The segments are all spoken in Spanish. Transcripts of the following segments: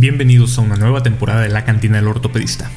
Bienvenidos a una nueva temporada de La Cantina del Ortopedista.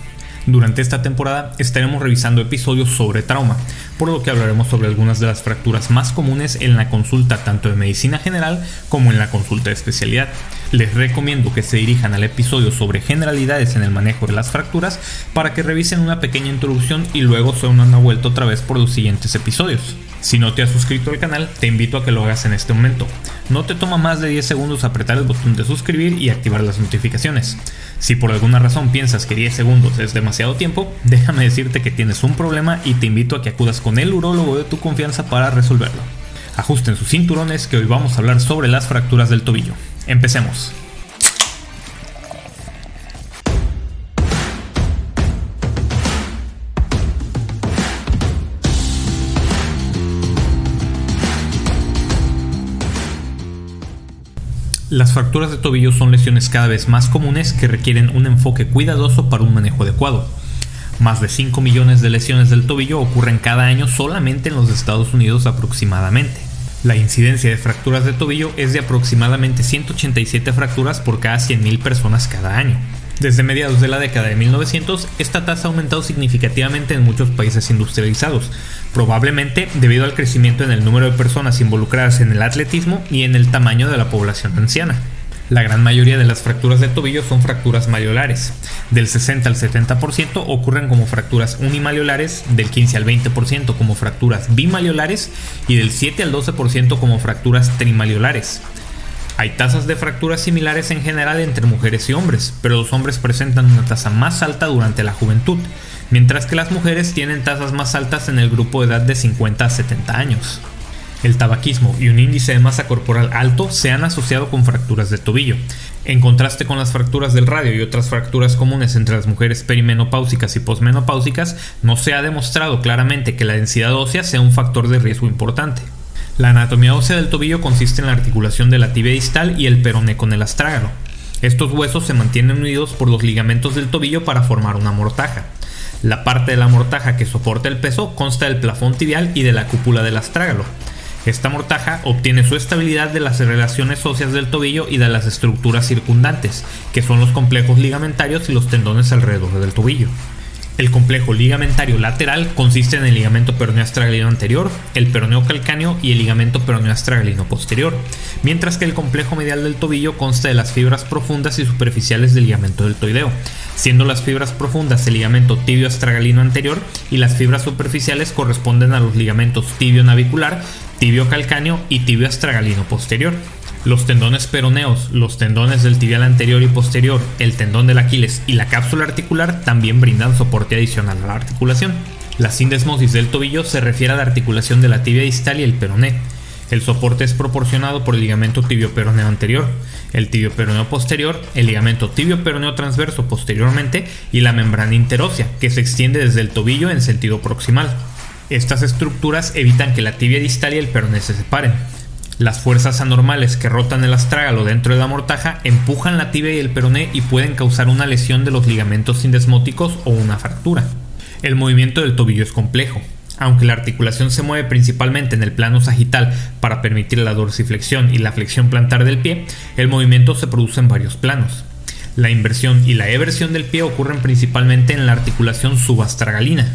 Durante esta temporada estaremos revisando episodios sobre trauma, por lo que hablaremos sobre algunas de las fracturas más comunes en la consulta tanto de medicina general como en la consulta de especialidad. Les recomiendo que se dirijan al episodio sobre generalidades en el manejo de las fracturas para que revisen una pequeña introducción y luego se una vuelta otra vez por los siguientes episodios. Si no te has suscrito al canal, te invito a que lo hagas en este momento. No te toma más de 10 segundos apretar el botón de suscribir y activar las notificaciones. Si por alguna razón piensas que 10 segundos es demasiado tiempo, déjame decirte que tienes un problema y te invito a que acudas con el urólogo de tu confianza para resolverlo. Ajusten sus cinturones que hoy vamos a hablar sobre las fracturas del tobillo. Empecemos. Las fracturas de tobillo son lesiones cada vez más comunes que requieren un enfoque cuidadoso para un manejo adecuado. Más de 5 millones de lesiones del tobillo ocurren cada año solamente en los Estados Unidos aproximadamente. La incidencia de fracturas de tobillo es de aproximadamente 187 fracturas por cada 100.000 personas cada año. Desde mediados de la década de 1900, esta tasa ha aumentado significativamente en muchos países industrializados, probablemente debido al crecimiento en el número de personas involucradas en el atletismo y en el tamaño de la población anciana. La gran mayoría de las fracturas de tobillo son fracturas maleolares. Del 60 al 70% ocurren como fracturas unimaleolares, del 15 al 20% como fracturas bimaleolares y del 7 al 12% como fracturas trimaleolares. Hay tasas de fracturas similares en general entre mujeres y hombres, pero los hombres presentan una tasa más alta durante la juventud, mientras que las mujeres tienen tasas más altas en el grupo de edad de 50 a 70 años. El tabaquismo y un índice de masa corporal alto se han asociado con fracturas de tobillo. En contraste con las fracturas del radio y otras fracturas comunes entre las mujeres perimenopáusicas y posmenopáusicas, no se ha demostrado claramente que la densidad ósea sea un factor de riesgo importante. La anatomía ósea del tobillo consiste en la articulación de la tibia distal y el peroné con el astrágalo. Estos huesos se mantienen unidos por los ligamentos del tobillo para formar una mortaja. La parte de la mortaja que soporta el peso consta del plafón tibial y de la cúpula del astrágalo. Esta mortaja obtiene su estabilidad de las relaciones óseas del tobillo y de las estructuras circundantes, que son los complejos ligamentarios y los tendones alrededor del tobillo. El complejo ligamentario lateral consiste en el ligamento peroneo astragalino anterior, el peroneo calcáneo y el ligamento peroneo astragalino posterior, mientras que el complejo medial del tobillo consta de las fibras profundas y superficiales del ligamento deltoideo, siendo las fibras profundas el ligamento tibio astragalino anterior y las fibras superficiales corresponden a los ligamentos tibio navicular, tibio calcáneo y tibio astragalino posterior. Los tendones peroneos, los tendones del tibial anterior y posterior, el tendón del Aquiles y la cápsula articular también brindan soporte adicional a la articulación. La sindesmosis del tobillo se refiere a la articulación de la tibia distal y el peroné. El soporte es proporcionado por el ligamento tibio-peroneo anterior, el tibio-peroneo posterior, el ligamento tibio-peroneo transverso posteriormente y la membrana interósea, que se extiende desde el tobillo en sentido proximal. Estas estructuras evitan que la tibia distal y el peroné se separen. Las fuerzas anormales que rotan el astrágalo dentro de la mortaja empujan la tibia y el peroné y pueden causar una lesión de los ligamentos sindesmóticos o una fractura. El movimiento del tobillo es complejo. Aunque la articulación se mueve principalmente en el plano sagital para permitir la dorsiflexión y la flexión plantar del pie, el movimiento se produce en varios planos. La inversión y la eversión del pie ocurren principalmente en la articulación subastragalina.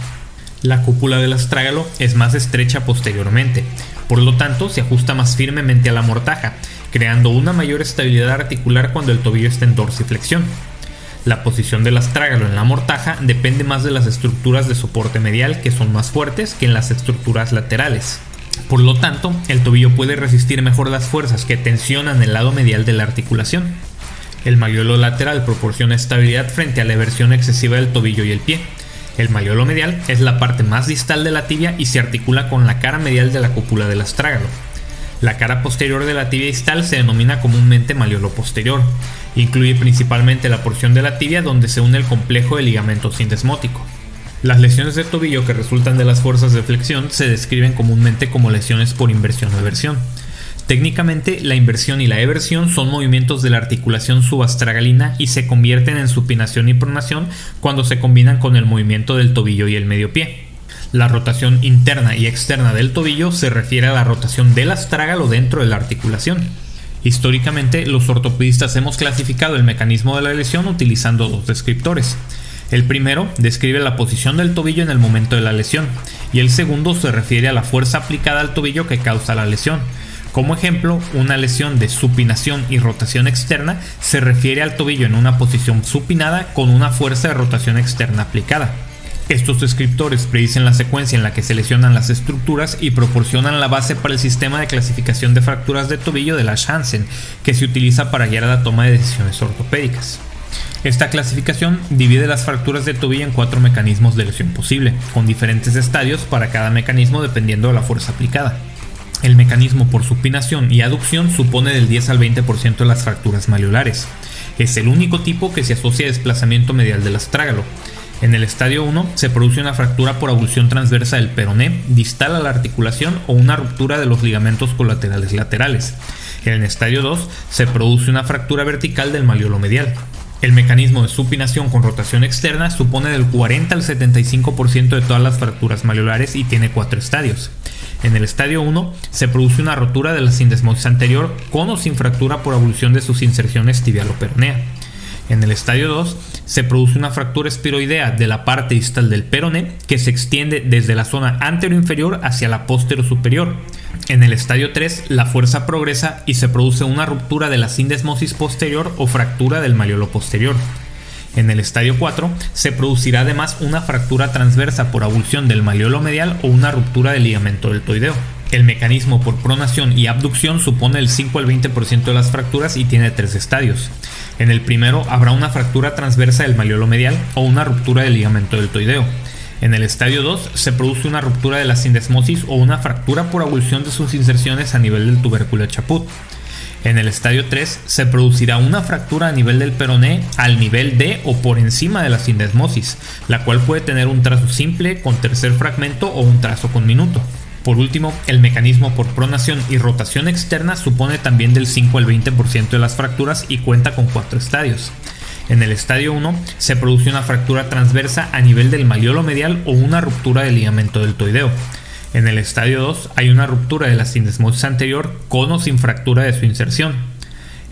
La cúpula del astrágalo es más estrecha posteriormente, por lo tanto, se ajusta más firmemente a la mortaja, creando una mayor estabilidad articular cuando el tobillo está en dorsiflexión. La posición del astrágalo en la mortaja depende más de las estructuras de soporte medial que son más fuertes que en las estructuras laterales. Por lo tanto, el tobillo puede resistir mejor las fuerzas que tensionan el lado medial de la articulación. El mayolo lateral proporciona estabilidad frente a la eversión excesiva del tobillo y el pie, el mayolo medial es la parte más distal de la tibia y se articula con la cara medial de la cúpula del astrágalo. La cara posterior de la tibia distal se denomina comúnmente mayolo posterior. Incluye principalmente la porción de la tibia donde se une el complejo de ligamento sindesmótico. Las lesiones de tobillo que resultan de las fuerzas de flexión se describen comúnmente como lesiones por inversión o eversión. Técnicamente, la inversión y la eversión son movimientos de la articulación subastragalina y se convierten en supinación y pronación cuando se combinan con el movimiento del tobillo y el medio pie. La rotación interna y externa del tobillo se refiere a la rotación del astrágalo dentro de la articulación. Históricamente, los ortopedistas hemos clasificado el mecanismo de la lesión utilizando dos descriptores. El primero describe la posición del tobillo en el momento de la lesión y el segundo se refiere a la fuerza aplicada al tobillo que causa la lesión. Como ejemplo, una lesión de supinación y rotación externa se refiere al tobillo en una posición supinada con una fuerza de rotación externa aplicada. Estos descriptores predicen la secuencia en la que se lesionan las estructuras y proporcionan la base para el sistema de clasificación de fracturas de tobillo de la Hansen, que se utiliza para guiar a la toma de decisiones ortopédicas. Esta clasificación divide las fracturas de tobillo en cuatro mecanismos de lesión posible, con diferentes estadios para cada mecanismo dependiendo de la fuerza aplicada. El mecanismo por supinación y aducción supone del 10 al 20% de las fracturas maleolares. Es el único tipo que se asocia a desplazamiento medial del astrágalo. En el estadio 1 se produce una fractura por abulsión transversa del peroné distal a la articulación o una ruptura de los ligamentos colaterales laterales. En el estadio 2 se produce una fractura vertical del maleolo medial. El mecanismo de supinación con rotación externa supone del 40 al 75% de todas las fracturas maleolares y tiene cuatro estadios. En el estadio 1 se produce una rotura de la sindesmosis anterior con o sin fractura por abulsión de sus inserciones tibialo-peronea. En el estadio 2 se produce una fractura espiroidea de la parte distal del peroné que se extiende desde la zona anteroinferior hacia la superior. En el estadio 3 la fuerza progresa y se produce una ruptura de la sindesmosis posterior o fractura del maleolo posterior. En el estadio 4 se producirá además una fractura transversa por abulsión del maleolo medial o una ruptura del ligamento deltoideo. El mecanismo por pronación y abducción supone el 5 al 20% de las fracturas y tiene tres estadios. En el primero habrá una fractura transversa del maleolo medial o una ruptura del ligamento deltoideo. En el estadio 2 se produce una ruptura de la sindesmosis o una fractura por abulsión de sus inserciones a nivel del tubérculo Chaput. En el estadio 3 se producirá una fractura a nivel del peroné al nivel de o por encima de la sindesmosis, la cual puede tener un trazo simple con tercer fragmento o un trazo con minuto. Por último, el mecanismo por pronación y rotación externa supone también del 5 al 20% de las fracturas y cuenta con cuatro estadios. En el estadio 1 se produce una fractura transversa a nivel del maliolo medial o una ruptura del ligamento deltoideo. En el estadio 2 hay una ruptura de la sindesmosis anterior con o sin fractura de su inserción.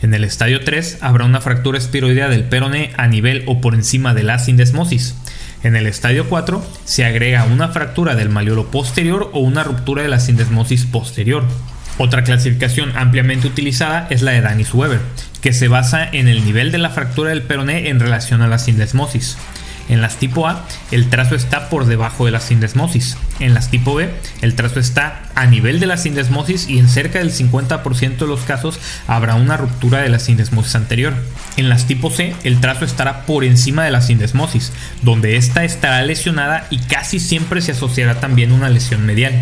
En el estadio 3 habrá una fractura espiroidea del peroné a nivel o por encima de la sindesmosis. En el estadio 4 se agrega una fractura del maliolo posterior o una ruptura de la sindesmosis posterior. Otra clasificación ampliamente utilizada es la de Danis-Weber, que se basa en el nivel de la fractura del peroné en relación a la sindesmosis. En las tipo A, el trazo está por debajo de la sindesmosis. En las tipo B, el trazo está a nivel de la sindesmosis y en cerca del 50% de los casos habrá una ruptura de la sindesmosis anterior. En las tipo C, el trazo estará por encima de la sindesmosis, donde ésta estará lesionada y casi siempre se asociará también una lesión medial.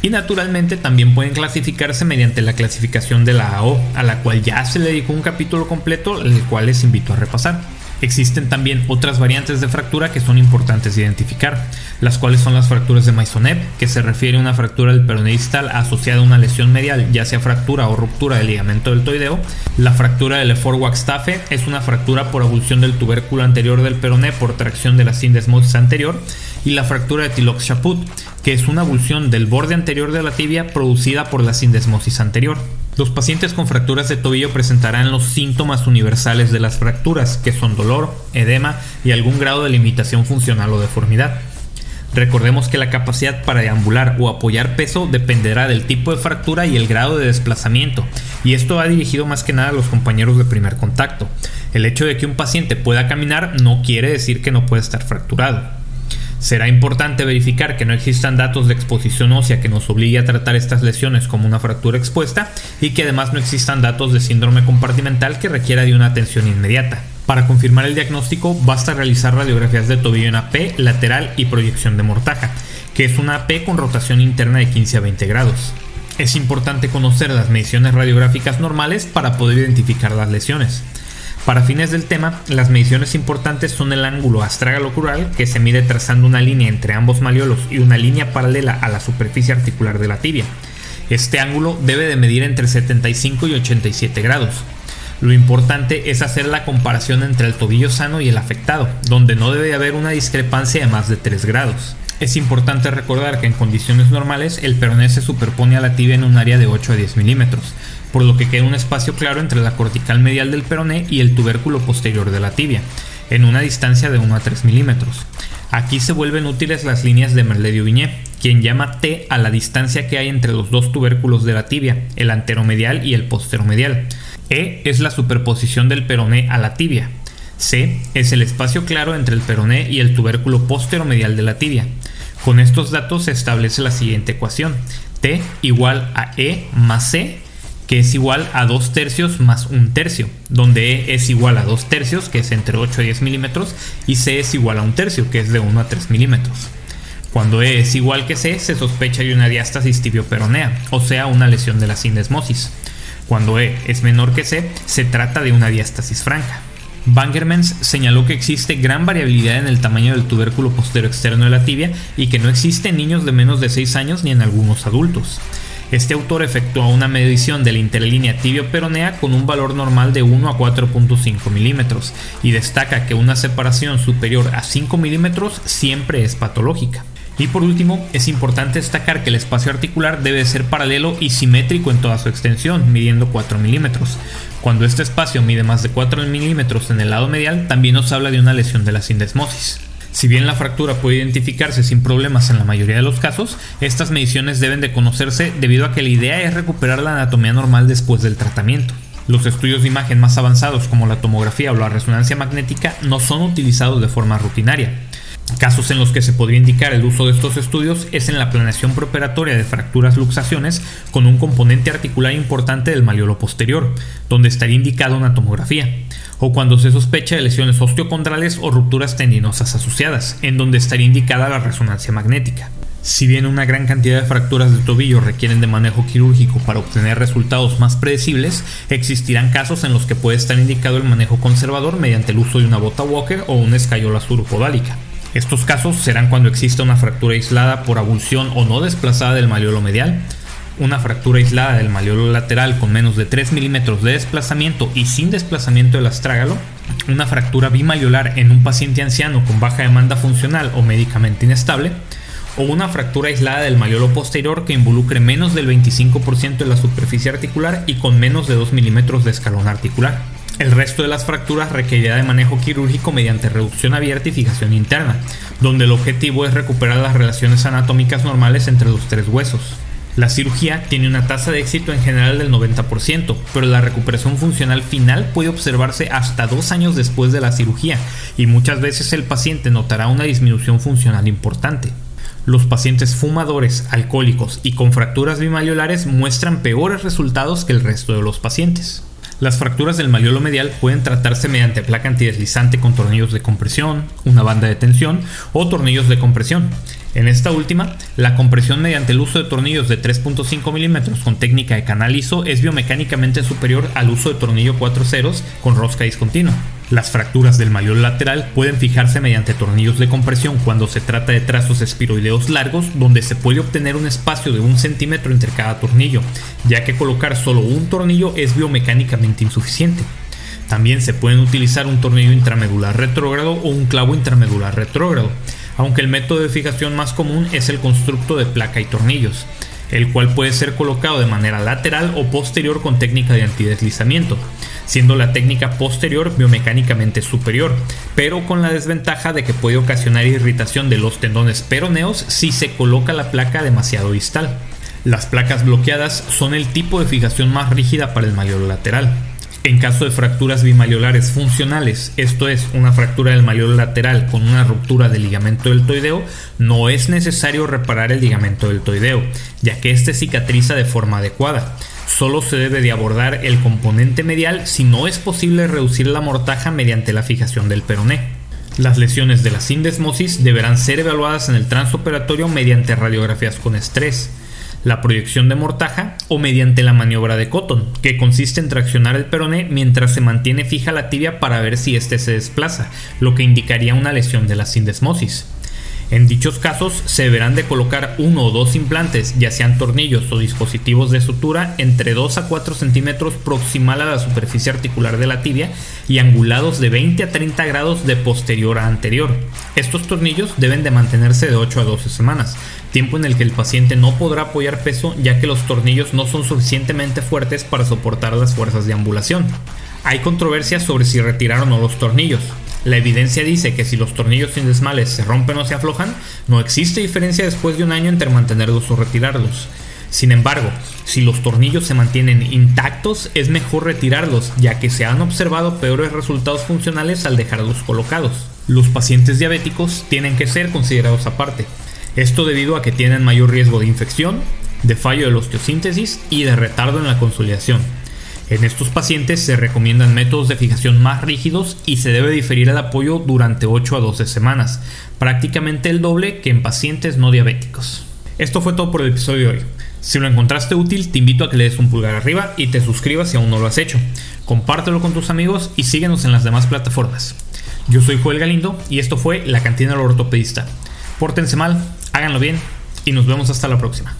Y naturalmente también pueden clasificarse mediante la clasificación de la AO, a la cual ya se le dedicó un capítulo completo, el cual les invito a repasar. Existen también otras variantes de fractura que son importantes de identificar, las cuales son las fracturas de Maisonneuve, que se refiere a una fractura del peroné distal asociada a una lesión medial, ya sea fractura o ruptura del ligamento deltoideo. La fractura de Lefort-Wachstaff es una fractura por abulsión del tubérculo anterior del peroné por tracción de la sindesmosis anterior. Y la fractura de Tilox-Chaput, que es una abulsión del borde anterior de la tibia producida por la sindesmosis anterior. Los pacientes con fracturas de tobillo presentarán los síntomas universales de las fracturas, que son dolor, edema y algún grado de limitación funcional o deformidad. Recordemos que la capacidad para deambular o apoyar peso dependerá del tipo de fractura y el grado de desplazamiento, y esto va dirigido más que nada a los compañeros de primer contacto. El hecho de que un paciente pueda caminar no quiere decir que no pueda estar fracturado. Será importante verificar que no existan datos de exposición ósea que nos obligue a tratar estas lesiones como una fractura expuesta y que además no existan datos de síndrome compartimental que requiera de una atención inmediata. Para confirmar el diagnóstico basta realizar radiografías de tobillo en AP, lateral y proyección de mortaja, que es una AP con rotación interna de 15 a 20 grados. Es importante conocer las mediciones radiográficas normales para poder identificar las lesiones. Para fines del tema, las mediciones importantes son el ángulo astragalocural, que se mide trazando una línea entre ambos maliolos y una línea paralela a la superficie articular de la tibia. Este ángulo debe de medir entre 75 y 87 grados. Lo importante es hacer la comparación entre el tobillo sano y el afectado, donde no debe haber una discrepancia de más de 3 grados. Es importante recordar que en condiciones normales el peroné se superpone a la tibia en un área de 8 a 10 milímetros, por lo que queda un espacio claro entre la cortical medial del peroné y el tubérculo posterior de la tibia, en una distancia de 1 a 3 milímetros. Aquí se vuelven útiles las líneas de Merledio-Viñé, quien llama T a la distancia que hay entre los dos tubérculos de la tibia, el anteromedial y el posteromedial. E es la superposición del peroné a la tibia. C es el espacio claro entre el peroné y el tubérculo posteromedial de la tibia. Con estos datos se establece la siguiente ecuación. T igual a E más C, que es igual a 2 tercios más 1 tercio, donde E es igual a 2 tercios, que es entre 8 y 10 milímetros, y C es igual a 1 tercio, que es de 1 a 3 milímetros. Cuando E es igual que C, se sospecha de una diástasis tibioperonea, o sea, una lesión de la sindesmosis. Cuando E es menor que C, se trata de una diástasis franca. Bangermans señaló que existe gran variabilidad en el tamaño del tubérculo posterior externo de la tibia y que no existe en niños de menos de 6 años ni en algunos adultos. Este autor efectuó una medición de la interlínea tibio-peronea con un valor normal de 1 a 4.5 milímetros y destaca que una separación superior a 5 milímetros siempre es patológica. Y por último, es importante destacar que el espacio articular debe ser paralelo y simétrico en toda su extensión, midiendo 4 milímetros. Cuando este espacio mide más de 4 milímetros en el lado medial, también nos habla de una lesión de la sindesmosis. Si bien la fractura puede identificarse sin problemas en la mayoría de los casos, estas mediciones deben de conocerse debido a que la idea es recuperar la anatomía normal después del tratamiento. Los estudios de imagen más avanzados como la tomografía o la resonancia magnética no son utilizados de forma rutinaria. Casos en los que se podría indicar el uso de estos estudios es en la planeación preoperatoria de fracturas luxaciones con un componente articular importante del maliolo posterior, donde estaría indicada una tomografía, o cuando se sospecha de lesiones osteocondrales o rupturas tendinosas asociadas, en donde estaría indicada la resonancia magnética. Si bien una gran cantidad de fracturas de tobillo requieren de manejo quirúrgico para obtener resultados más predecibles, existirán casos en los que puede estar indicado el manejo conservador mediante el uso de una bota Walker o una escayola suropodálica. Estos casos serán cuando exista una fractura aislada por abulsión o no desplazada del maliolo medial, una fractura aislada del maliolo lateral con menos de 3 milímetros de desplazamiento y sin desplazamiento del astrágalo, una fractura bimaliolar en un paciente anciano con baja demanda funcional o médicamente inestable, o una fractura aislada del maliolo posterior que involucre menos del 25% de la superficie articular y con menos de 2 milímetros de escalón articular. El resto de las fracturas requerirá de manejo quirúrgico mediante reducción abierta y fijación interna, donde el objetivo es recuperar las relaciones anatómicas normales entre los tres huesos. La cirugía tiene una tasa de éxito en general del 90%, pero la recuperación funcional final puede observarse hasta dos años después de la cirugía y muchas veces el paciente notará una disminución funcional importante. Los pacientes fumadores, alcohólicos y con fracturas bimaliolares muestran peores resultados que el resto de los pacientes. Las fracturas del maliolo medial pueden tratarse mediante placa antideslizante con tornillos de compresión, una banda de tensión o tornillos de compresión. En esta última, la compresión mediante el uso de tornillos de 3.5 milímetros con técnica de canal ISO es biomecánicamente superior al uso de tornillo 4 ceros con rosca discontinua. Las fracturas del maliolo lateral pueden fijarse mediante tornillos de compresión cuando se trata de trazos espiroideos largos donde se puede obtener un espacio de un centímetro entre cada tornillo, ya que colocar solo un tornillo es biomecánicamente insuficiente. También se pueden utilizar un tornillo intramedular retrógrado o un clavo intramedular retrógrado, aunque el método de fijación más común es el constructo de placa y tornillos el cual puede ser colocado de manera lateral o posterior con técnica de antideslizamiento, siendo la técnica posterior biomecánicamente superior, pero con la desventaja de que puede ocasionar irritación de los tendones peroneos si se coloca la placa demasiado distal. Las placas bloqueadas son el tipo de fijación más rígida para el maliolo lateral. En caso de fracturas bimaliolares funcionales, esto es, una fractura del maliolo lateral con una ruptura del ligamento deltoideo, no es necesario reparar el ligamento deltoideo, ya que este cicatriza de forma adecuada. Solo se debe de abordar el componente medial si no es posible reducir la mortaja mediante la fijación del peroné. Las lesiones de la sindesmosis deberán ser evaluadas en el transoperatorio mediante radiografías con estrés la proyección de mortaja o mediante la maniobra de Cotton, que consiste en traccionar el peroné mientras se mantiene fija la tibia para ver si éste se desplaza, lo que indicaría una lesión de la sindesmosis. En dichos casos se deberán de colocar uno o dos implantes, ya sean tornillos o dispositivos de sutura, entre 2 a 4 centímetros proximal a la superficie articular de la tibia y angulados de 20 a 30 grados de posterior a anterior. Estos tornillos deben de mantenerse de 8 a 12 semanas, tiempo en el que el paciente no podrá apoyar peso ya que los tornillos no son suficientemente fuertes para soportar las fuerzas de ambulación. Hay controversia sobre si retiraron o no los tornillos. La evidencia dice que si los tornillos sin desmales se rompen o se aflojan, no existe diferencia después de un año entre mantenerlos o retirarlos. Sin embargo, si los tornillos se mantienen intactos, es mejor retirarlos, ya que se han observado peores resultados funcionales al dejarlos colocados. Los pacientes diabéticos tienen que ser considerados aparte. Esto debido a que tienen mayor riesgo de infección, de fallo de la osteosíntesis y de retardo en la consolidación. En estos pacientes se recomiendan métodos de fijación más rígidos y se debe diferir el apoyo durante 8 a 12 semanas, prácticamente el doble que en pacientes no diabéticos. Esto fue todo por el episodio de hoy. Si lo encontraste útil, te invito a que le des un pulgar arriba y te suscribas si aún no lo has hecho. Compártelo con tus amigos y síguenos en las demás plataformas. Yo soy Joel Galindo y esto fue La Cantina del Ortopedista. Pórtense mal, háganlo bien y nos vemos hasta la próxima.